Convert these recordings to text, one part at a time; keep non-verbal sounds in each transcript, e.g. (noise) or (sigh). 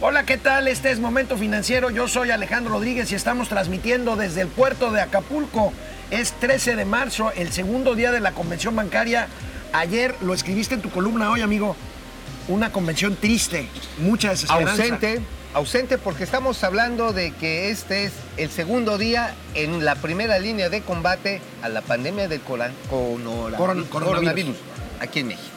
Hola, ¿qué tal? Este es Momento Financiero. Yo soy Alejandro Rodríguez y estamos transmitiendo desde el puerto de Acapulco. Es 13 de marzo, el segundo día de la convención bancaria. Ayer lo escribiste en tu columna hoy, amigo. Una convención triste, mucha desesperanza. Ausente, ausente porque estamos hablando de que este es el segundo día en la primera línea de combate a la pandemia del cora- conora- Coron- coronavirus aquí en México.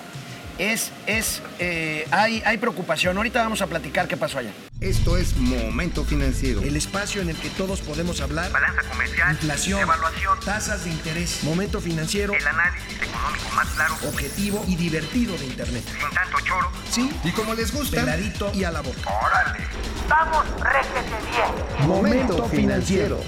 Es, es, eh, hay, hay preocupación. Ahorita vamos a platicar qué pasó ayer. Esto es Momento Financiero. El espacio en el que todos podemos hablar. Balanza comercial, Inflación, evaluación, tasas de interés, momento financiero, el análisis económico más claro, objetivo y divertido de Internet. sin tanto choro. Sí, Y como les gusta, peladito y a la boca. ¡Órale! ¡Vamos, réjete bien! Momento Financiero.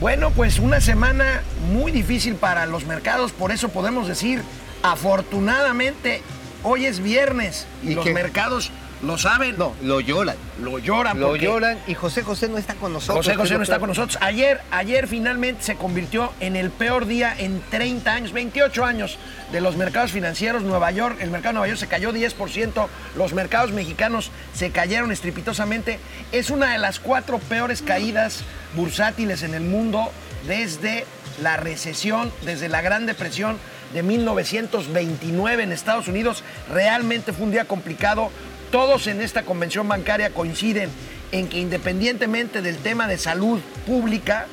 Bueno, pues una semana muy difícil para los mercados, por eso podemos decir, afortunadamente, hoy es viernes y, ¿Y los mercados lo saben, No, lo lloran. lo lloran. Lo porque lloran y José José no está con nosotros. José José no está con nosotros. Ayer, ayer finalmente se convirtió en el peor día en 30 años, 28 años de los mercados financieros. Nueva York, el mercado de Nueva York se cayó 10%, los mercados mexicanos se cayeron estrepitosamente. Es una de las cuatro peores caídas bursátiles en el mundo desde la recesión, desde la Gran Depresión de 1929 en Estados Unidos. Realmente fue un día complicado. Todos en esta convención bancaria coinciden en que independientemente del tema de salud pública,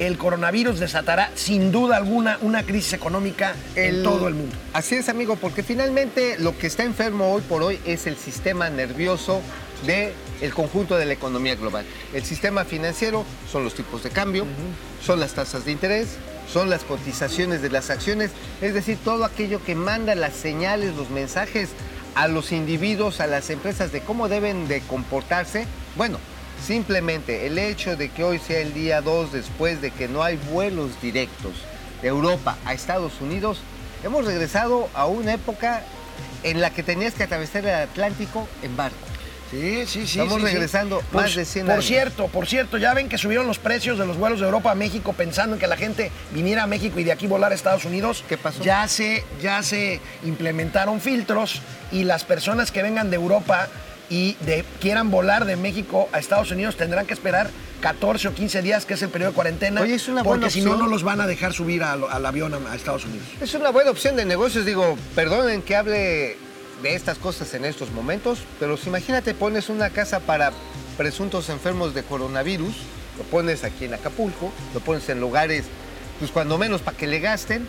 el coronavirus desatará sin duda alguna una crisis económica en todo el mundo. Así es, amigo, porque finalmente lo que está enfermo hoy por hoy es el sistema nervioso del el conjunto de la economía global. El sistema financiero son los tipos de cambio, son las tasas de interés, son las cotizaciones de las acciones, es decir, todo aquello que manda las señales, los mensajes a los individuos, a las empresas de cómo deben de comportarse. Bueno, simplemente el hecho de que hoy sea el día 2 después de que no hay vuelos directos de Europa a Estados Unidos, hemos regresado a una época en la que tenías que atravesar el Atlántico en barco. Sí, sí, sí. Estamos sí, sí. regresando Por- más de 100 Por años. cierto, por cierto, ya ven que subieron los precios de los vuelos de Europa a México pensando en que la gente viniera a México y de aquí volar a Estados Unidos. ¿Qué pasó? Ya se, ya se implementaron filtros y las personas que vengan de Europa y de, quieran volar de México a Estados Unidos tendrán que esperar 14 o 15 días, que es el periodo de cuarentena. Oye, es una porque buena si no, no los van a dejar subir al, al avión a, a Estados Unidos. Es una buena opción de negocios, digo, perdonen que hable de estas cosas en estos momentos, pero si imagínate pones una casa para presuntos enfermos de coronavirus, lo pones aquí en Acapulco, lo pones en lugares, pues cuando menos para que le gasten,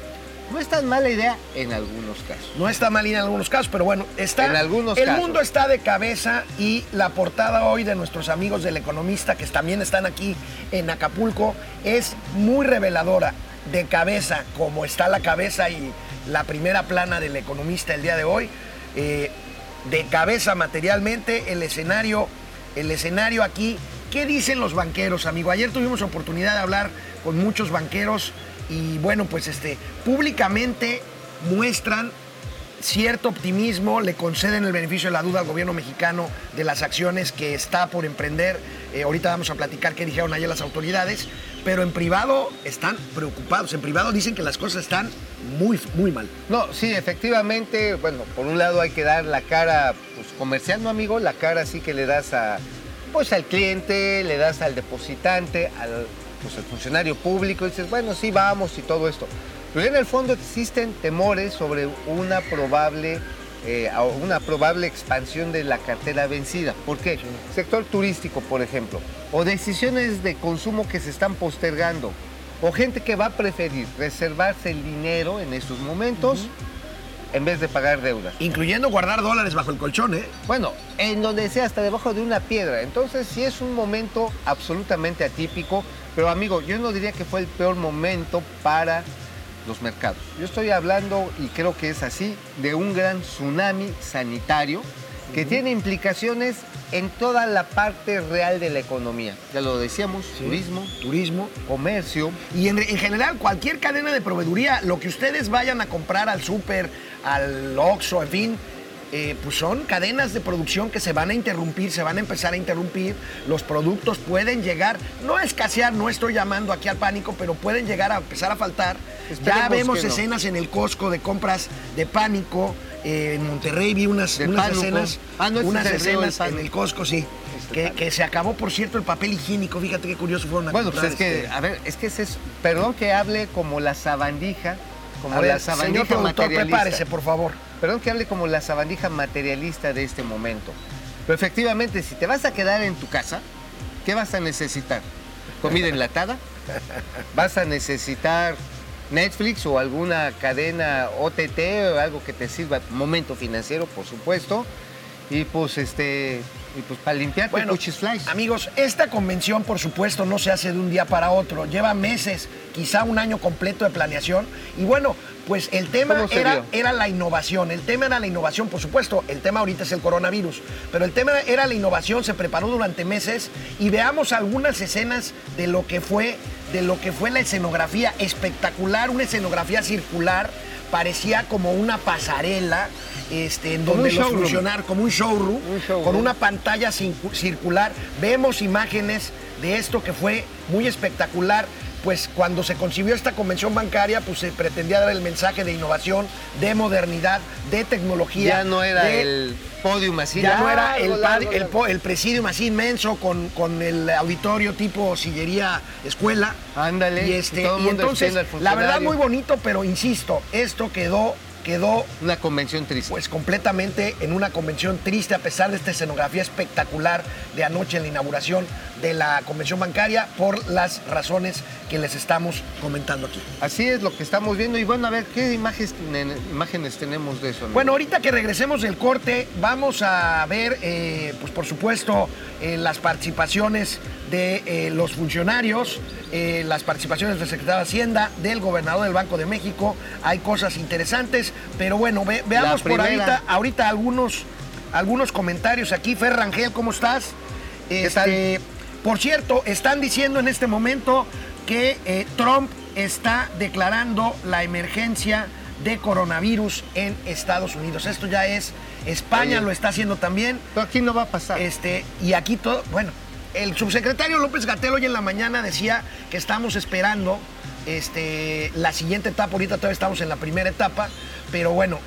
no es tan mala idea en algunos casos. No está mal ir en algunos casos, pero bueno, está. En algunos el casos. mundo está de cabeza y la portada hoy de nuestros amigos del Economista, que también están aquí en Acapulco, es muy reveladora. De cabeza, como está la cabeza y la primera plana del Economista el día de hoy, eh, de cabeza materialmente, el escenario, el escenario aquí. ¿Qué dicen los banqueros, amigo? Ayer tuvimos oportunidad de hablar con muchos banqueros y bueno, pues este, públicamente muestran cierto optimismo, le conceden el beneficio de la duda al gobierno mexicano de las acciones que está por emprender. Eh, ahorita vamos a platicar qué dijeron ayer las autoridades, pero en privado están preocupados. En privado dicen que las cosas están muy, muy mal. No, sí, efectivamente, bueno, por un lado hay que dar la cara, pues comercial, ¿no, amigo? La cara sí que le das a, pues al cliente, le das al depositante, al, pues, al funcionario público, dices, bueno, sí, vamos y todo esto. Pero en el fondo existen temores sobre una probable, eh, a- una probable expansión de la cartera vencida. ¿Por qué? Sector turístico, por ejemplo, o decisiones de consumo que se están postergando, o gente que va a preferir reservarse el dinero en estos momentos en vez de pagar deudas. Incluyendo guardar dólares bajo el colchón, ¿eh? Bueno, en donde sea, hasta debajo de una piedra. Entonces sí es un momento absolutamente atípico, pero amigo, yo no diría que fue el peor momento para los mercados. Yo estoy hablando, y creo que es así, de un gran tsunami sanitario que tiene implicaciones en toda la parte real de la economía. Ya lo decíamos, turismo, Turismo. comercio, Y en, en general, cualquier cadena de proveeduría, lo que ustedes vayan a comprar al súper, al Oxxo, en fin, eh, pues son cadenas de producción que se van a interrumpir, se van a empezar a interrumpir. Los productos pueden llegar, no a escasear, no estoy llamando aquí al pánico, pero pueden llegar a empezar a faltar. ya vemos no. escenas en el Costco de compras de pánico. eh, en Monterrey vi unas, unas escenas, Ah, no, unas escenas en el Costco, sí. Este Que, se acabó, por cierto, el papel higiénico. Fíjate qué curioso fueron a Bueno, pues es que, a ver, es que ese es, perdón que hable como la sabandija, como a ver, la sabandija señor productor, materialista. prepárese, por favor. Perdón que hable como la sabandija materialista de este momento. Pero efectivamente, si te vas a quedar en tu casa, ¿qué vas a necesitar? ¿Comida enlatada? ¿Vas a necesitar Netflix o alguna cadena OTT o algo que te sirva? Momento financiero, por supuesto. Y pues, este, y pues para limpiarte Bueno, flies. amigos, esta convención, por supuesto, no se hace de un día para otro. Lleva meses, quizá un año completo de planeación. Y bueno, pues el tema ¿Cómo se era, era la innovación. El tema era la innovación, por supuesto. El tema ahorita es el coronavirus. Pero el tema era la innovación, se preparó durante meses. Y veamos algunas escenas de lo que fue, de lo que fue la escenografía espectacular, una escenografía circular. Parecía como una pasarela, este, en donde los funcionarios, como un showroom, Un showroom. con una pantalla circu- circular. Vemos imágenes de esto que fue muy espectacular. Pues cuando se concibió esta convención bancaria, pues se pretendía dar el mensaje de innovación, de modernidad, de tecnología. Ya no era de- el podium así. ya no era el, largo, el, presidium así inmenso con, con el auditorio tipo sillería escuela. Ándale, Y, y este, y mundo entonces, la verdad muy bonito, pero insisto, esto quedó, quedó Una convención triste. pues completamente en una convención triste a pesar de esta escenografía espectacular de anoche en la inauguración de la convención bancaria por las razones que les estamos comentando aquí. Así es lo que estamos viendo. Y bueno, a ver, ¿qué imágenes, imágenes tenemos de eso? amigo? Bueno, ahorita que regresemos del corte, vamos a ver, eh, pues por supuesto, eh, las participaciones de eh, los funcionarios, las participaciones del secretario de Hacienda, del gobernador del Banco de México. Hay cosas interesantes, pero bueno, ve- veamos por ahorita, ahorita algunos, algunos comentarios aquí. Fer Rangel, ¿cómo estás? Este, Por cierto, están diciendo en este momento que eh, Trump está declarando la emergencia de coronavirus en Estados Unidos. Esto ya es, España Oye. lo está haciendo también. Pero aquí no va a pasar. Este, y aquí todo, bueno, el subsecretario López Gatel hoy en la mañana decía que estamos esperando este, la siguiente etapa. Ahorita todavía estamos en la primera etapa, pero bueno,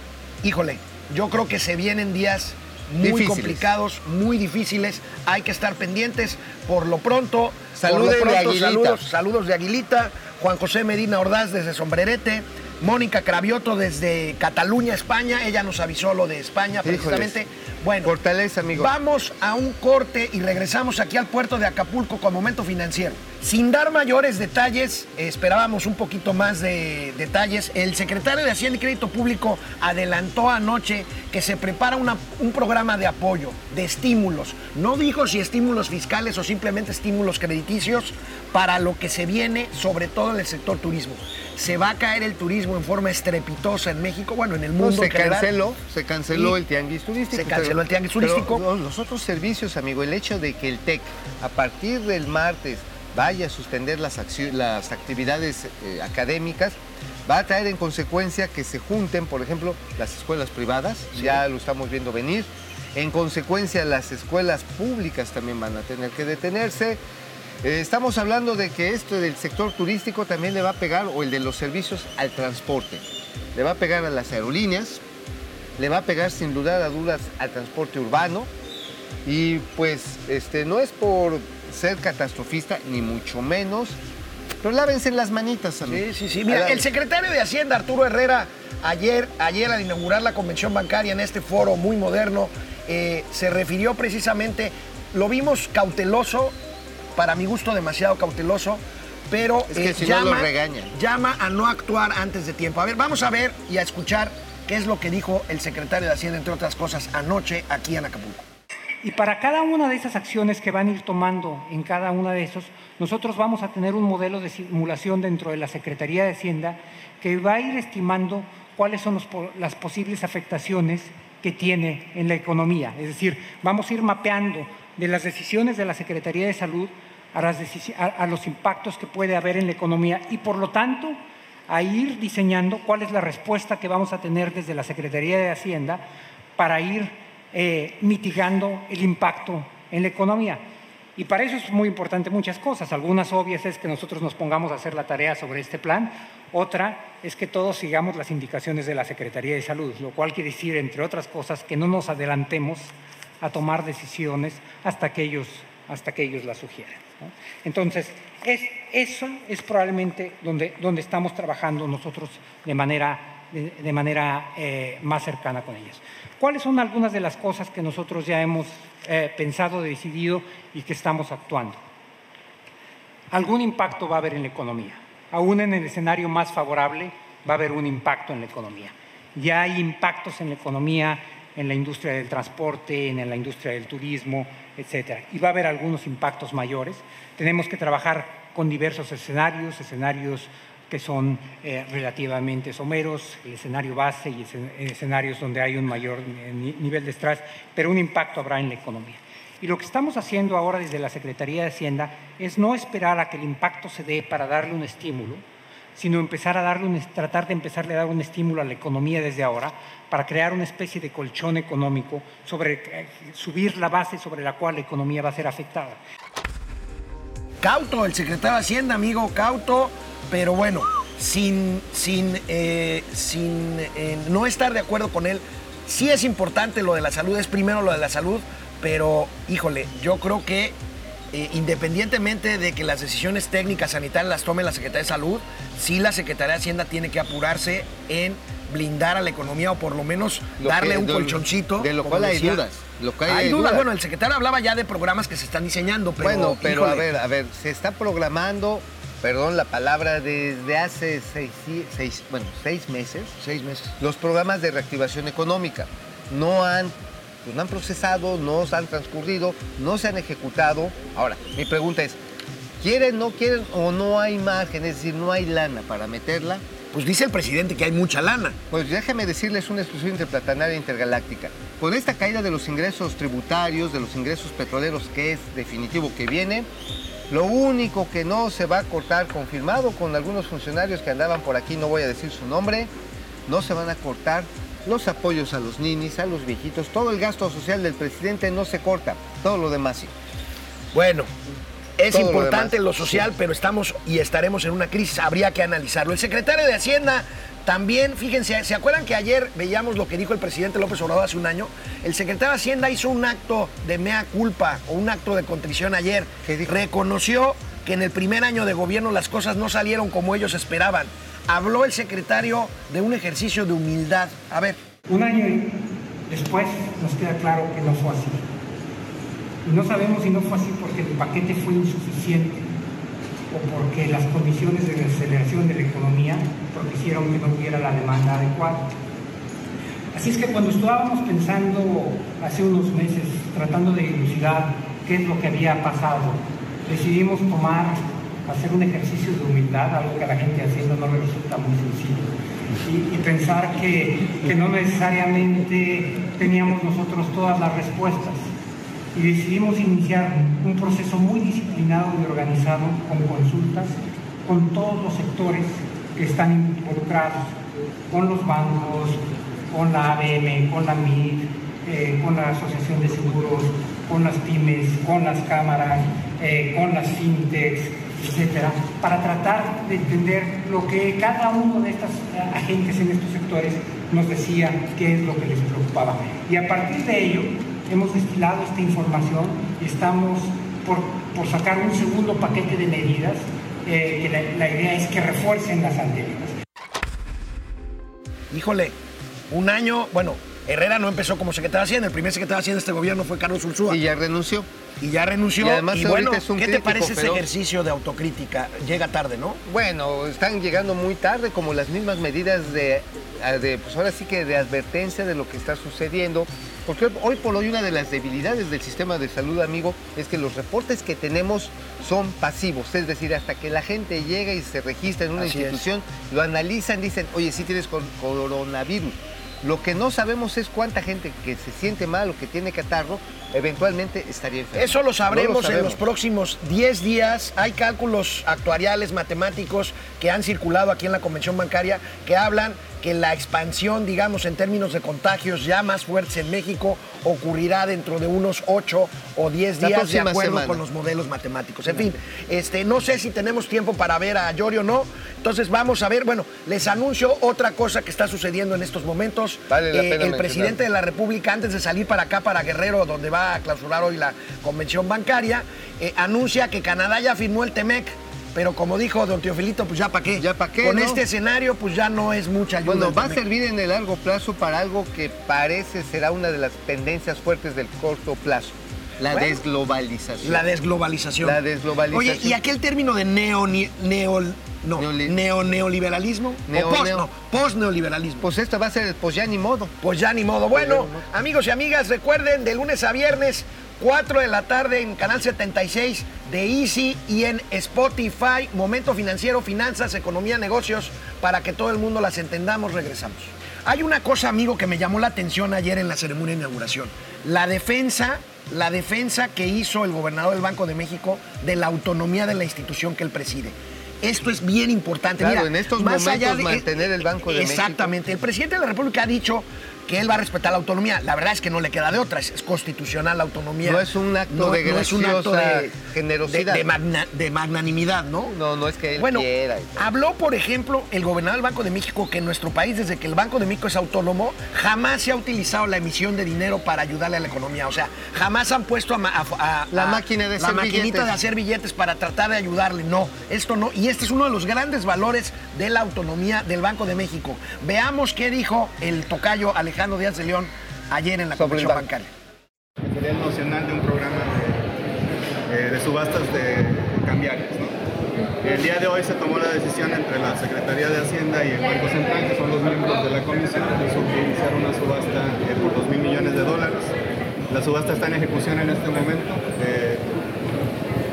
híjole, yo creo que se vienen días muy Difíciles. complicados, muy difíciles. Hay que estar pendientes. Por lo pronto, por lo pronto, Aguilita. saludos, saludos de Aguilita, Juan José Medina Ordaz desde Sombrerete. Mónica Cravioto desde Cataluña, España. Ella nos avisó lo de España Híjoles. Bueno, Fortaleza, amigo. Vamos a un corte y regresamos aquí al puerto de Acapulco con Momento Financiero. Sin dar mayores detalles, esperábamos un poquito más de detalles. El secretario de Hacienda y Crédito Público adelantó anoche que se prepara una- un programa de apoyo, de estímulos. No dijo si estímulos fiscales o simplemente estímulos crediticios para lo que se viene, sobre todo en el sector turismo. Se va a caer el turismo en forma estrepitosa en México, bueno, en el No, mundo se en general. canceló, se canceló el tianguis turístico. se canceló el tianguis turístico. los- los otros servicios, amigo, el hecho de que el TEC a partir del martes vaya a suspender las actividades eh, académicas, va a traer en consecuencia que se junten, por ejemplo, las escuelas privadas, ya lo estamos viendo venir. En consecuencia, las escuelas públicas también van a tener que detenerse. Eh, estamos hablando de que esto del sector turístico también le va a pegar, o el de los servicios al transporte. Le va a pegar a las aerolíneas, le va a pegar sin dudar a dudas al transporte urbano. Y pues este, no es por ser catastrofista, ni mucho menos, pero lávense las manitas, amigo. Sí, sí, sí. Mira, el secretario de Hacienda, Arturo Herrera, ayer, ayer al inaugurar la convención bancaria en este foro muy moderno, eh, se refirió precisamente, lo vimos cauteloso, para mi gusto demasiado cauteloso, pero eh, Es que si no lo regañan. llama a no actuar antes de tiempo. A ver, vamos a ver y a escuchar qué es lo que dijo el secretario de Hacienda, entre otras cosas, anoche aquí en Acapulco. Y para cada una de esas acciones que van a ir tomando en cada una de esos, nosotros vamos a tener un modelo de simulación dentro de la Secretaría de Hacienda que va a ir estimando cuáles son los las posibles afectaciones que tiene en la economía. Es decir, vamos a ir mapeando de las decisiones de la Secretaría de Salud a, las a- a los impactos que puede haber en la economía y, por lo tanto, a ir diseñando cuál es la respuesta que vamos a tener desde la Secretaría de Hacienda para ir eh, mitigando el impacto en la economía. Y para eso es muy importante muchas cosas. Algunas obvias es que nosotros nos pongamos a hacer la tarea sobre este plan. Otra es que todos sigamos las indicaciones de la Secretaría de Salud, lo cual quiere decir, entre otras cosas, que no nos adelantemos a tomar decisiones hasta que ellos, hasta que ellos las sugieran. Entonces, es, eso es probablemente donde, donde estamos trabajando nosotros de manera, de manera eh, más cercana con ellas. ¿Cuáles son algunas de las cosas que nosotros ya hemos eh, pensado, decidido y que estamos actuando? Algún impacto va a haber en la economía. Aún en el escenario más favorable va a haber un impacto en la economía. Ya hay impactos en la economía, en la industria del transporte, en la industria del turismo, etcétera. Y va a haber algunos impactos mayores. Tenemos que trabajar con diversos escenarios, escenarios que son eh, relativamente someros, el escenario base y escen- escenarios donde hay un mayor ni- nivel de estrés, pero un impacto habrá en la economía. Y lo que estamos haciendo ahora desde la Secretaría de Hacienda es no esperar a que el impacto se dé para darle un estímulo, sino empezar a darle un, tratar de empezarle a dar un estímulo a la economía desde ahora para crear una especie de colchón económico sobre eh, subir la base sobre la cual la economía va a ser afectada. Cauto, el secretario de Hacienda, amigo Cauto, pero bueno, sin, sin, eh, sin eh, no estar de acuerdo con él, sí es importante lo de la salud, es primero lo de la salud, pero híjole, yo creo que eh, independientemente de que las decisiones técnicas sanitarias las tome la Secretaría de Salud, sí la Secretaría de Hacienda tiene que apurarse en blindar a la economía o por lo menos Lo darle que- un de- colchoncito. de lo cual hay decía. dudas, lo hay hay dudas. dudas. Bueno, el secretario hablaba ya de programas que se están diseñando, pero bueno, pero a ver, a ver, se está programando, perdón la palabra, desde hace seis, seis- bueno, seis meses, seis meses. los programas de reactivación económica. No han, pues, no han procesado, no se han transcurrido, no se han ejecutado. Ahora, mi pregunta es, ¿quieren, no quieren o no hay margen? Es decir, no hay lana para meterla. Pues dice el presidente que hay mucha lana. Pues déjeme decirles una exclusión interplatanaria intergaláctica. Con esta caída de los ingresos tributarios, de los ingresos petroleros, que es definitivo que viene, lo único que no se va a cortar, confirmado con algunos funcionarios que andaban por aquí, no voy a decir su nombre, no se van a cortar los apoyos a los ninis, a los viejitos, todo el gasto social del presidente no se corta, todo lo demás sí. Bueno, es Todo importante lo, social, pero estamos y estaremos en una crisis. Habría que analizarlo. El secretario de Hacienda también, fíjense, ¿se acuerdan que ayer veíamos lo que dijo el presidente López Obrador hace un año? El secretario de Hacienda hizo un acto de mea culpa o un acto de contrición ayer. Reconoció que en el primer año de gobierno las cosas no salieron como ellos esperaban. Habló el secretario de un ejercicio de humildad. A ver. Un año después nos queda claro que no fue así. Y no sabemos si no fue así porque el paquete fue insuficiente o porque las condiciones de aceleración de la economía propiciaron que no hubiera la demanda adecuada. Así es que cuando estábamos pensando hace unos meses, tratando de dilucidar qué es lo que había pasado, decidimos tomar, hacer un ejercicio de humildad, algo que a la gente haciendo no le resulta muy sencillo, y, pensar que, que no necesariamente teníamos nosotros todas las respuestas. Y decidimos iniciar un proceso muy disciplinado y organizado con consultas con todos los sectores que están involucrados, con los bancos, con la ABM, con la MID, eh, con la Asociación de Seguros, con las pymes, con las cámaras, eh, con las fintechs, etcétera, para tratar de entender lo que cada uno de estos agentes en estos sectores nos decía qué es lo que les preocupaba. Y a partir de ello hemos destilado esta información y estamos por, por sacar un segundo paquete de medidas eh, que la, la idea es que refuercen las anteriores. Híjole, un año, bueno, Herrera no empezó como secretario de Hacienda, el primer secretario de Hacienda de este gobierno fue Carlos Ursúa Y ya renunció. y ya renunció. Y además bueno, es un ¿qué te parece ese ejercicio de autocrítica? Llega tarde, ¿no? Bueno, están llegando muy tarde, como las mismas medidas de, de, pues ahora sí que de advertencia de lo que está sucediendo. Porque hoy por hoy una de las debilidades del sistema de salud, amigo, es que los reportes que tenemos son pasivos. Es decir, hasta que la gente llega y se registra en una Así es. institución, lo analizan, dicen, oye, sí tienes cor- coronavirus. Lo que no sabemos es cuánta gente que se siente mal o que tiene catarro eventualmente estaría enferma. Eso lo sabremos, No lo en sabemos. los próximos 10 días. Hay cálculos actuariales, matemáticos que han circulado aquí en la convención bancaria que hablan que la expansión, digamos, en términos de contagios ya más fuertes en México ocurrirá dentro de unos 8 o 10 La días de acuerdo semana. con los modelos matemáticos. En fin, este, no sé si tenemos tiempo para ver a Yori o no. Entonces vamos a ver, bueno, les anuncio otra cosa que está sucediendo en estos momentos. Vale la Eh, pena el mencionar. presidente de la República, antes de salir para acá, para Guerrero, donde va a clausurar hoy la convención bancaria, eh, anuncia que Canadá ya firmó el TEMEC. Pero como dijo don Teofilito, pues ya para qué. Ya pa' qué, Con ¿no? este escenario, pues ya no es mucha ayuda. Bueno, va a servir en el largo plazo para algo que parece será una de las tendencias fuertes del corto plazo, la Bueno. desglobalización. La desglobalización. La desglobalización. Oye, ¿y aquel término de neo, neo, no, Neoli- neo, neoliberalismo? Neo- o post, neo- no, post-neoliberalismo. Pues esto va a ser, pues ya ni modo. Pues ya ni modo. Bueno, ni modo. amigos y amigas, recuerden, de lunes a viernes, 4 de la tarde en Canal 76 de Easy y en Spotify, Momento Financiero, Finanzas, Economía, Negocios, para que todo el mundo las entendamos, regresamos. Hay una cosa, amigo, que me llamó la atención ayer en la ceremonia de inauguración. La defensa, la defensa que hizo el gobernador del Banco de México de la autonomía de la institución que él preside. Esto es bien importante. Claro, Mira, en estos más allá momentos mantener el Banco de México. Exactamente. El presidente de la República ha dicho que él va a respetar la autonomía. La verdad es que no le queda de otra, es, es constitucional la autonomía. No es un acto de es un acto de generosidad. De, de magna- de magnanimidad, ¿no? No, no es que él Bueno, quiera. habló, por ejemplo, el gobernador del Banco de México que en nuestro país, desde que el Banco de México es autónomo, jamás se ha utilizado la emisión de dinero para ayudarle a la economía. O sea, jamás han puesto a, ma- a- a- La máquina de la hacer maquinita billetes. de hacer billetes para tratar de ayudarle. No, esto no. Y este es uno de los grandes valores de la autonomía del Banco de México. Veamos qué dijo el tocayo Alejandro Díaz de León ayer en la banco. bancaria. Sería el de un programa de, eh, de subastas de cambiarios. ¿no? El día de hoy se tomó la decisión entre la Secretaría de Hacienda y el Banco Central, que son los miembros de la comisión, de iniciar una subasta eh, por 2 mil millones de dólares. La subasta está en ejecución en este momento. Eh,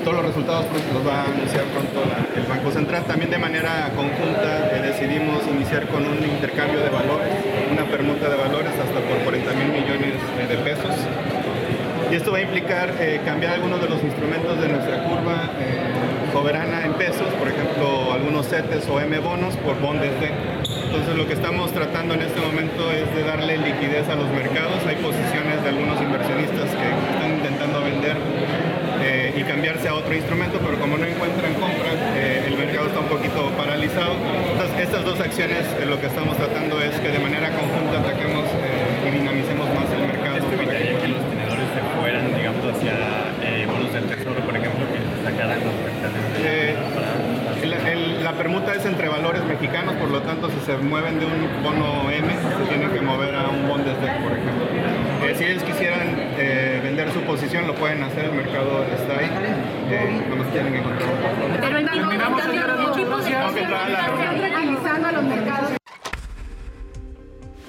todos los resultados pues, los va a anunciar pronto el Banco Central. También de manera conjunta eh, decidimos iniciar con un intercambio de valores, una permuta de valores hasta por 40 mil millones de pesos. Y esto va a implicar eh, cambiar algunos de los instrumentos de nuestra curva eh, soberana en pesos, por ejemplo, algunos CETES o M bonos por bondes de. Entonces lo que estamos tratando en este momento es de darle liquidez a los mercados. Hay posiciones de algunos inversionistas que están intentando vender y cambiarse a otro instrumento, pero como no encuentran compra, eh, el mercado está un poquito paralizado. Entonces estas dos acciones eh, lo que estamos tratando es que de manera conjunta ataquemos eh, y dinamicemos más el mercado. ¿Esto para que- que los tenedores se fueran, digamos, hacia eh, bonos del tesoro, por ejemplo, que sacaran los el- el- la permuta es entre valores mexicanos, por lo tanto, si se mueven de un bono M, se tienen que mover a un bond SDEC, por ejemplo. Eh, si ellos quisieran eh, vender su posición, lo pueden hacer, el mercado está ahí. Eh, nomás tienen que encontrar. Pero de Tengo que entrar a la reunión. tranquilizando a los mercados.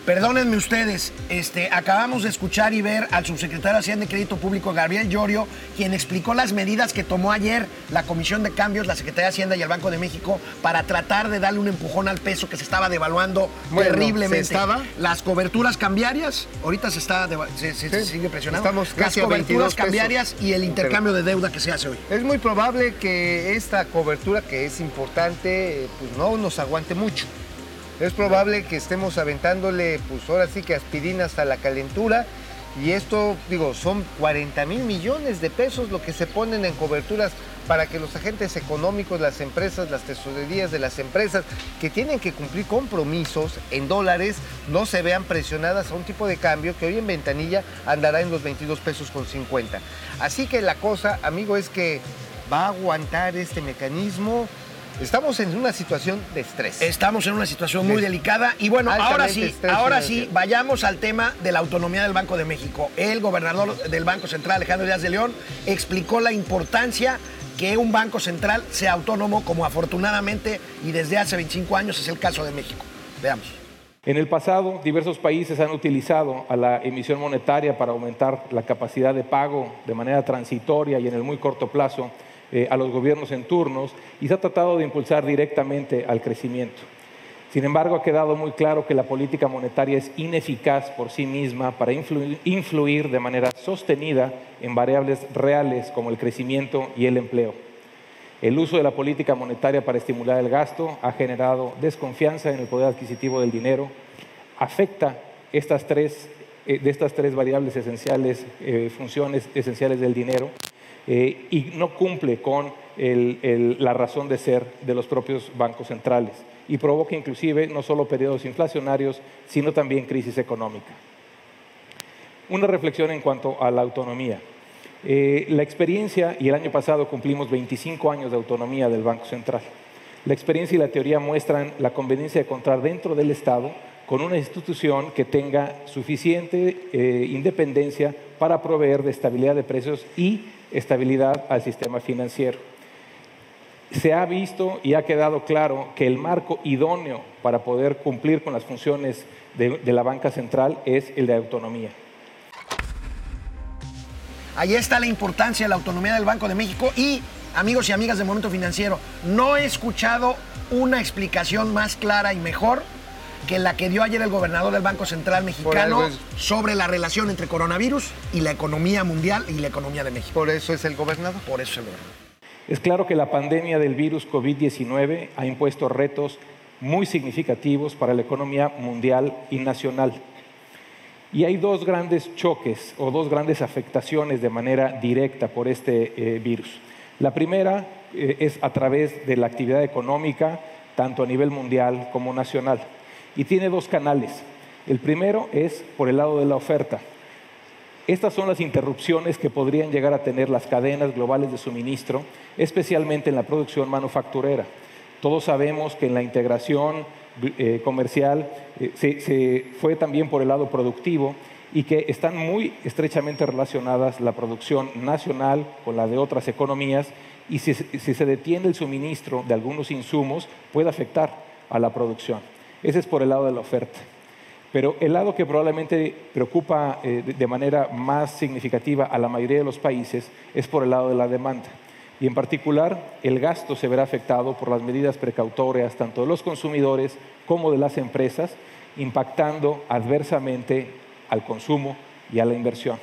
Perdónenme ustedes, este, acabamos de escuchar y ver al subsecretario de Hacienda y Crédito Público, Gabriel Llorio, quien explicó las medidas que tomó ayer la Comisión de Cambios, la Secretaría de Hacienda y el Banco de México para tratar de darle un empujón al peso que se estaba devaluando Bueno, terriblemente. ¿se estaba? Las coberturas cambiabrias, ahorita se está se, se sigue presionando. estamos las casi a 22 coberturas pesos. cambiarias y el intercambio de deuda que se hace hoy. Es muy probable que esta cobertura, que es importante, eh, pues no nos aguante mucho. Es probable que estemos aventándole, pues ahora sí que aspirina hasta la calentura. Y esto, digo, son 40 mil millones de pesos lo que se ponen en coberturas para que los agentes económicos, las empresas, las tesorerías de las empresas que tienen que cumplir compromisos en dólares, no se vean presionadas a un tipo de cambio que hoy en ventanilla andará en los 22 pesos con 50. Así que la cosa, amigo, es que va a aguantar este mecanismo. Estamos en una situación de estrés. Estamos en una situación muy delicada y bueno, Altamente ahora sí, ahora sí, vayamos al tema de la autonomía del Banco de México. El gobernador del Banco Central, Alejandro Díaz de León, explicó la importancia que un banco central sea autónomo, como afortunadamente y desde hace 25 años es el caso de México. Veamos. En el pasado, diversos países han utilizado a la emisión monetaria para aumentar la capacidad de pago de manera transitoria y en el muy corto plazo eh, a los gobiernos en turnos y se ha tratado de impulsar directamente al crecimiento. Sin embargo, ha quedado muy claro que la política monetaria es ineficaz por sí misma para influ- influir de manera sostenida en variables reales como el crecimiento y el empleo. El uso de la política monetaria para estimular el gasto ha generado desconfianza en el poder adquisitivo del dinero, afecta estas tres, eh, de estas tres variables esenciales, eh, funciones esenciales del dinero, eh, y no cumple con la razón de ser de los propios bancos centrales y provoca inclusive no solo periodos inflacionarios, sino también crisis económica. Una reflexión en cuanto a la autonomía. Eh, la experiencia, y el año pasado cumplimos 25 años de autonomía del Banco Central, la experiencia y la teoría muestran la conveniencia de contar dentro del Estado con una institución que tenga suficiente eh, independencia para proveer de estabilidad de precios y estabilidad al sistema financiero. Se ha visto y ha quedado claro que el marco idóneo para poder cumplir con las funciones de- la banca central es el de autonomía. Ahí está la importancia de la autonomía del Banco de México y, amigos y amigas de Momento Financiero, no he escuchado una explicación más clara y mejor que la que dio ayer el gobernador del Banco Central mexicano es- sobre la relación entre coronavirus y la economía mundial y la economía de México. Por eso es el gobernador. Por eso es el gobernador. Es claro que la pandemia del virus COVID-19 ha impuesto retos muy significativos para la economía mundial y nacional. Y hay dos grandes choques o dos grandes afectaciones de manera directa por este eh, virus. La primera eh, es a través de la actividad económica, tanto a nivel mundial como nacional. Y tiene dos canales. El primero es por el lado de la oferta. Estas son las interrupciones que podrían llegar a tener las cadenas globales de suministro, especialmente en la producción manufacturera. Todos sabemos que en la integración eh, comercial eh, se, fue también por el lado productivo y que están muy estrechamente relacionadas la producción nacional con la de otras economías y si se detiene el suministro de algunos insumos puede afectar a la producción. Ese es por el lado de la oferta. Pero el lado que probablemente preocupa eh, de- manera más significativa a la mayoría de los países es por el lado de la demanda. Y en particular, el gasto se verá afectado por las medidas precautorias tanto de los consumidores como de las empresas, impactando adversamente al consumo y a la inversión.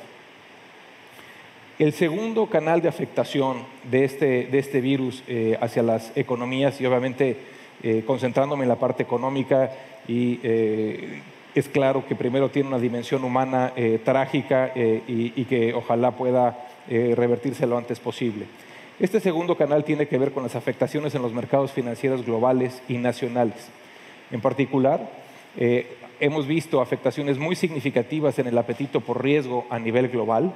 El segundo canal de afectación de este, de este virus eh, hacia las economías, y obviamente eh, concentrándome en la parte económica, y eh, es claro que primero tiene una dimensión humana eh, trágica eh, y, que ojalá pueda revertirse lo antes posible. Este segundo canal tiene que ver con las afectaciones en los mercados financieros globales y nacionales. En particular, hemos visto afectaciones muy significativas en el apetito por riesgo a nivel global.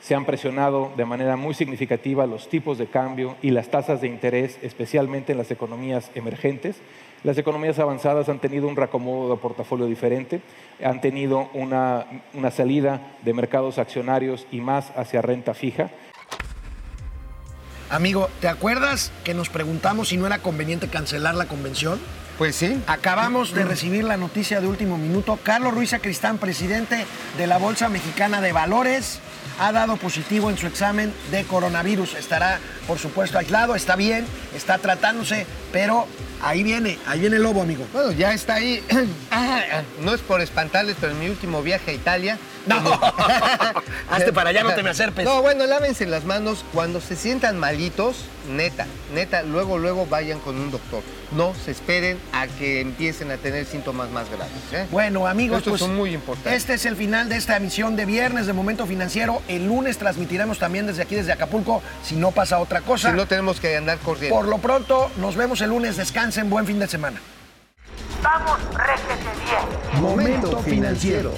Se han presionado de manera muy significativa los tipos de cambio y las tasas de interés, especialmente en las economías emergentes. Las economías avanzadas han tenido un reacomodo de portafolio diferente, han tenido una, una salida de mercados accionarios y más hacia renta fija. Amigo, ¿te acuerdas que nos preguntamos si no era conveniente cancelar la convención? Pues sí. Acabamos de recibir la noticia de último minuto. Carlos Ruiz Sacristán, presidente de la Bolsa Mexicana de Valores, ha dado positivo en su examen de coronavirus. Estará, por supuesto, aislado, está bien, está tratándose, pero ahí viene, ahí viene el lobo, amigo. Bueno, ya está ahí. (clears throat) No es por espantarles, pero en mi último viaje a Italia. No, (laughs) (laughs) hazte para allá, no te me acerpes. No, bueno, lávense las manos cuando se sientan malitos, neta, neta, luego, luego vayan con un doctor. No se esperen a que empiecen a tener síntomas más graves. ¿eh? Bueno, amigos, Estos pues son muy importantes. este es el final de esta emisión de viernes de Momento Financiero. El lunes transmitiremos también desde aquí, desde Acapulco, si no pasa otra cosa. Si no tenemos que andar corriendo. Por lo pronto, nos vemos el lunes. Descansen, buen fin de semana. Vamos, réjete bien. Momento financiero.